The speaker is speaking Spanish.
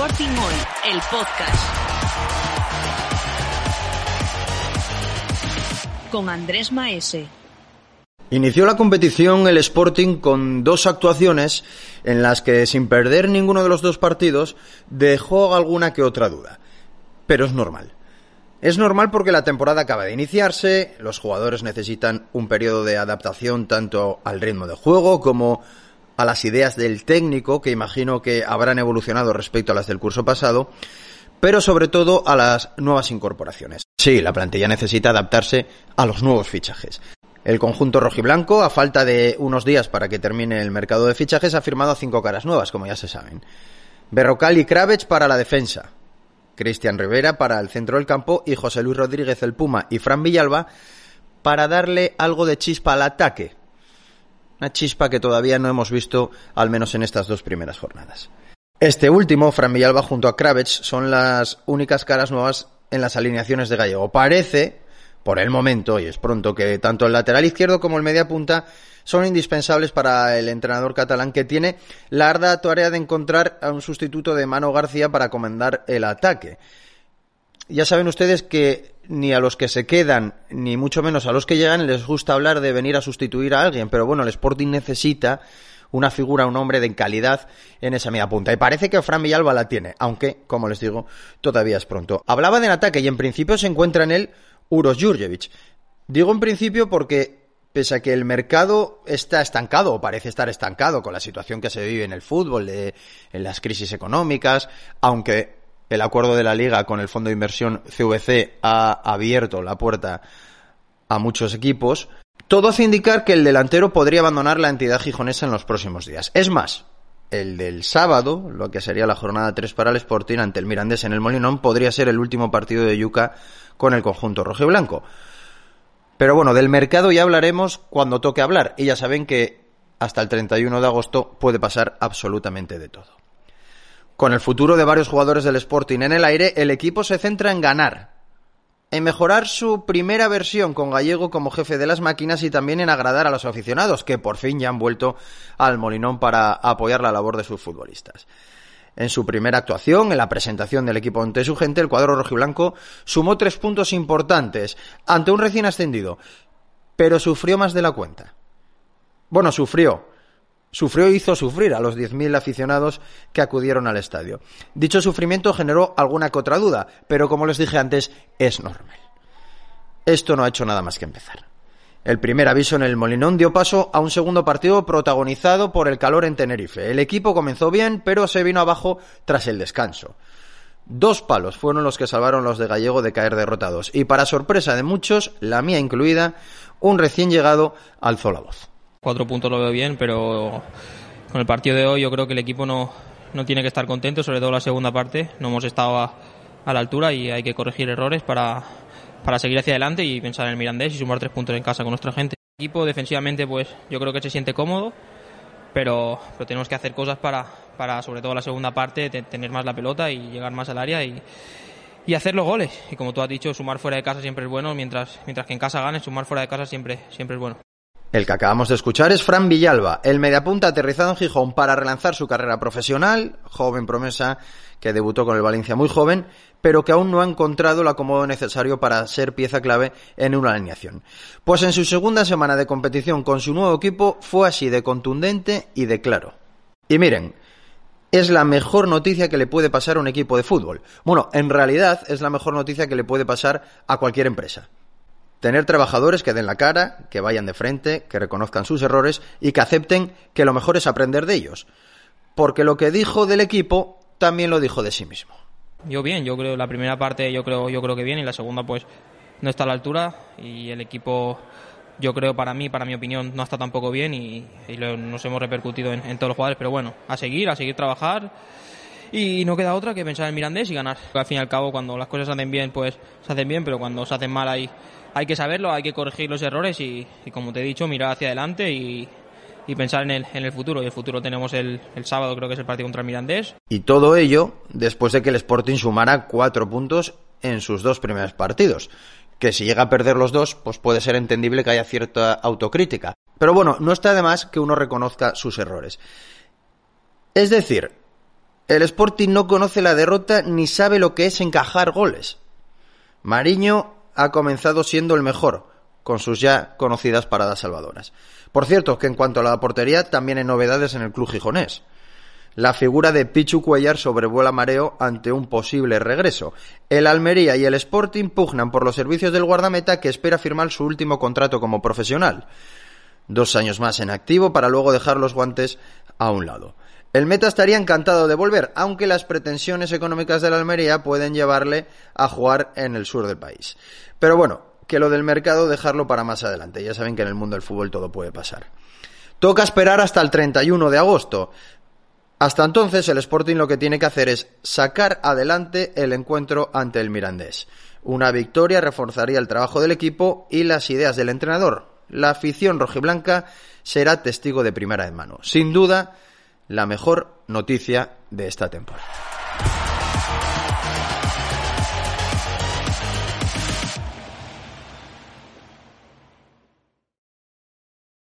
Sporting Hoy, el podcast. Con Andrés Maese. Inició la competición el Sporting con dos actuaciones en las que, sin perder ninguno de los dos partidos, dejó alguna que otra duda. Pero es normal. Es normal porque la temporada acaba de iniciarse, los jugadores necesitan un periodo de adaptación tanto al ritmo de juego como a las ideas del técnico, que imagino que habrán evolucionado respecto a las del curso pasado, pero sobre todo a las nuevas incorporaciones. Sí, la plantilla necesita adaptarse a los nuevos fichajes. El conjunto rojiblanco, a falta de unos días para que termine el mercado de fichajes, ha firmado cinco caras nuevas, como ya se saben. Berrocal y Kravets para la defensa, Cristian Rivera para el centro del campo y José Luis Rodríguez el Puma y Fran Villalba para darle algo de chispa al ataque. Una chispa que todavía no hemos visto, al menos en estas dos primeras jornadas. Este último, Fran Villalba junto a Kravets, son las únicas caras nuevas en las alineaciones de Gallego. Parece por el momento, y es pronto, que tanto el lateral izquierdo como el media punta son indispensables para el entrenador catalán que tiene la arda tarea de encontrar a un sustituto de Mano García para comandar el ataque. Ya saben ustedes que ni a los que se quedan, ni mucho menos a los que llegan, les gusta hablar de venir a sustituir a alguien, pero bueno, el Sporting necesita una figura, un hombre de calidad en esa media punta. Y parece que Fran Villalba la tiene, aunque, como les digo, todavía es pronto. Hablaba de ataque y en principio se encuentra en él Uros Jurjevic. Digo en principio porque pese a que el mercado está estancado o parece estar estancado con la situación que se vive en el fútbol, de, en las crisis económicas, aunque el acuerdo de la liga con el fondo de inversión CVC ha abierto la puerta a muchos equipos, todo hace indicar que el delantero podría abandonar la entidad gijonesa en los próximos días. Es más, el del sábado, lo que sería la jornada 3 para el Sporting ante el Mirandés en el Molinón, podría ser el último partido de Yuca con el conjunto rojo y blanco. Pero bueno, del mercado ya hablaremos cuando toque hablar. Y ya saben que hasta el 31 de agosto puede pasar absolutamente de todo. Con el futuro de varios jugadores del Sporting en el aire, el equipo se centra en ganar, en mejorar su primera versión con Gallego como jefe de las máquinas y también en agradar a los aficionados, que por fin ya han vuelto al Molinón para apoyar la labor de sus futbolistas. En su primera actuación, en la presentación del equipo ante su gente, el cuadro rojiblanco sumó tres puntos importantes ante un recién ascendido, pero sufrió más de la cuenta. Bueno, sufrió, Sufrió e hizo sufrir a los 10.000 aficionados que acudieron al estadio. Dicho sufrimiento generó alguna que otra duda, pero como les dije antes, es normal. Esto no ha hecho nada más que empezar. El primer aviso en el Molinón dio paso a un segundo partido protagonizado por el calor en Tenerife. El equipo comenzó bien, pero se vino abajo tras el descanso. Dos palos fueron los que salvaron los de Gallego de caer derrotados, y para sorpresa de muchos, la mía incluida, un recién llegado alzó la voz. Cuatro puntos lo veo bien, pero con el partido de hoy yo creo que el equipo no, no tiene que estar contento, sobre todo la segunda parte. No hemos estado a, la altura y hay que corregir errores para, para seguir hacia adelante y pensar en el Mirandés y sumar tres puntos en casa con nuestra gente. El equipo defensivamente pues yo creo que se siente cómodo, pero, pero tenemos que hacer cosas para, para sobre todo la segunda parte tener más la pelota y llegar más al área y, y hacer los goles. Y como tú has dicho, sumar fuera de casa siempre es bueno, mientras, mientras que en casa ganes, sumar fuera de casa siempre, siempre es bueno. El que acabamos de escuchar es Fran Villalba, el mediapunta aterrizado en Gijón para relanzar su carrera profesional, joven promesa que debutó con el Valencia muy joven, pero que aún no ha encontrado el acomodo necesario para ser pieza clave en una alineación. Pues en su segunda semana de competición con su nuevo equipo fue así de contundente y de claro. Y miren, es la mejor noticia que le puede pasar a un equipo de fútbol. Bueno, en realidad es la mejor noticia que le puede pasar a cualquier empresa. Tener trabajadores que den la cara, que vayan de frente, que reconozcan sus errores y que acepten que lo mejor es aprender de ellos. Porque lo que dijo del equipo también lo dijo de sí mismo. Yo bien, yo creo la primera parte yo creo yo creo que bien y la segunda pues no está a la altura y el equipo yo creo para mí, para mi opinión, no está tampoco bien y, nos hemos repercutido en, todos los jugadores, pero bueno, a seguir, a seguir trabajar y no queda otra que pensar en Mirandés y ganar. Al fin y al cabo, cuando las cosas se hacen bien, pues se hacen bien, pero cuando se hacen mal hay, hay que saberlo, hay que corregir los errores y, como te he dicho, mirar hacia adelante y, pensar en el, en el futuro. Y el futuro tenemos el, el, sábado, creo que es el partido contra Mirandés. Y todo ello después de que el Sporting sumara cuatro puntos en sus dos primeros partidos. Que si llega a perder los dos, pues puede ser entendible que haya cierta autocrítica. Pero bueno, no está de más que uno reconozca sus errores. Es decir, El Sporting no conoce la derrota ni sabe lo que es encajar goles. Mariño ha comenzado siendo el mejor, con sus ya conocidas paradas salvadoras. Por cierto, que en cuanto a la portería, también hay novedades en el club gijonés. La figura de Pichu Cuellar sobrevuela mareo ante un posible regreso. El Almería y el Sporting pugnan por los servicios del guardameta que espera firmar su último contrato como profesional. Dos años más en activo para luego dejar los guantes a un lado. El Meta estaría encantado de volver, aunque las pretensiones económicas de la Almería pueden llevarle a jugar en el sur del país. Pero bueno, que lo del mercado dejarlo para más adelante. Ya saben que en el mundo del fútbol todo puede pasar. Toca esperar hasta el 31 de agosto. Hasta entonces el Sporting lo que tiene que hacer es sacar adelante el encuentro ante el Mirandés. Una victoria reforzaría el trabajo del equipo y las ideas del entrenador. La afición rojiblanca será testigo de primera mano. Sin duda, la mejor noticia de esta temporada.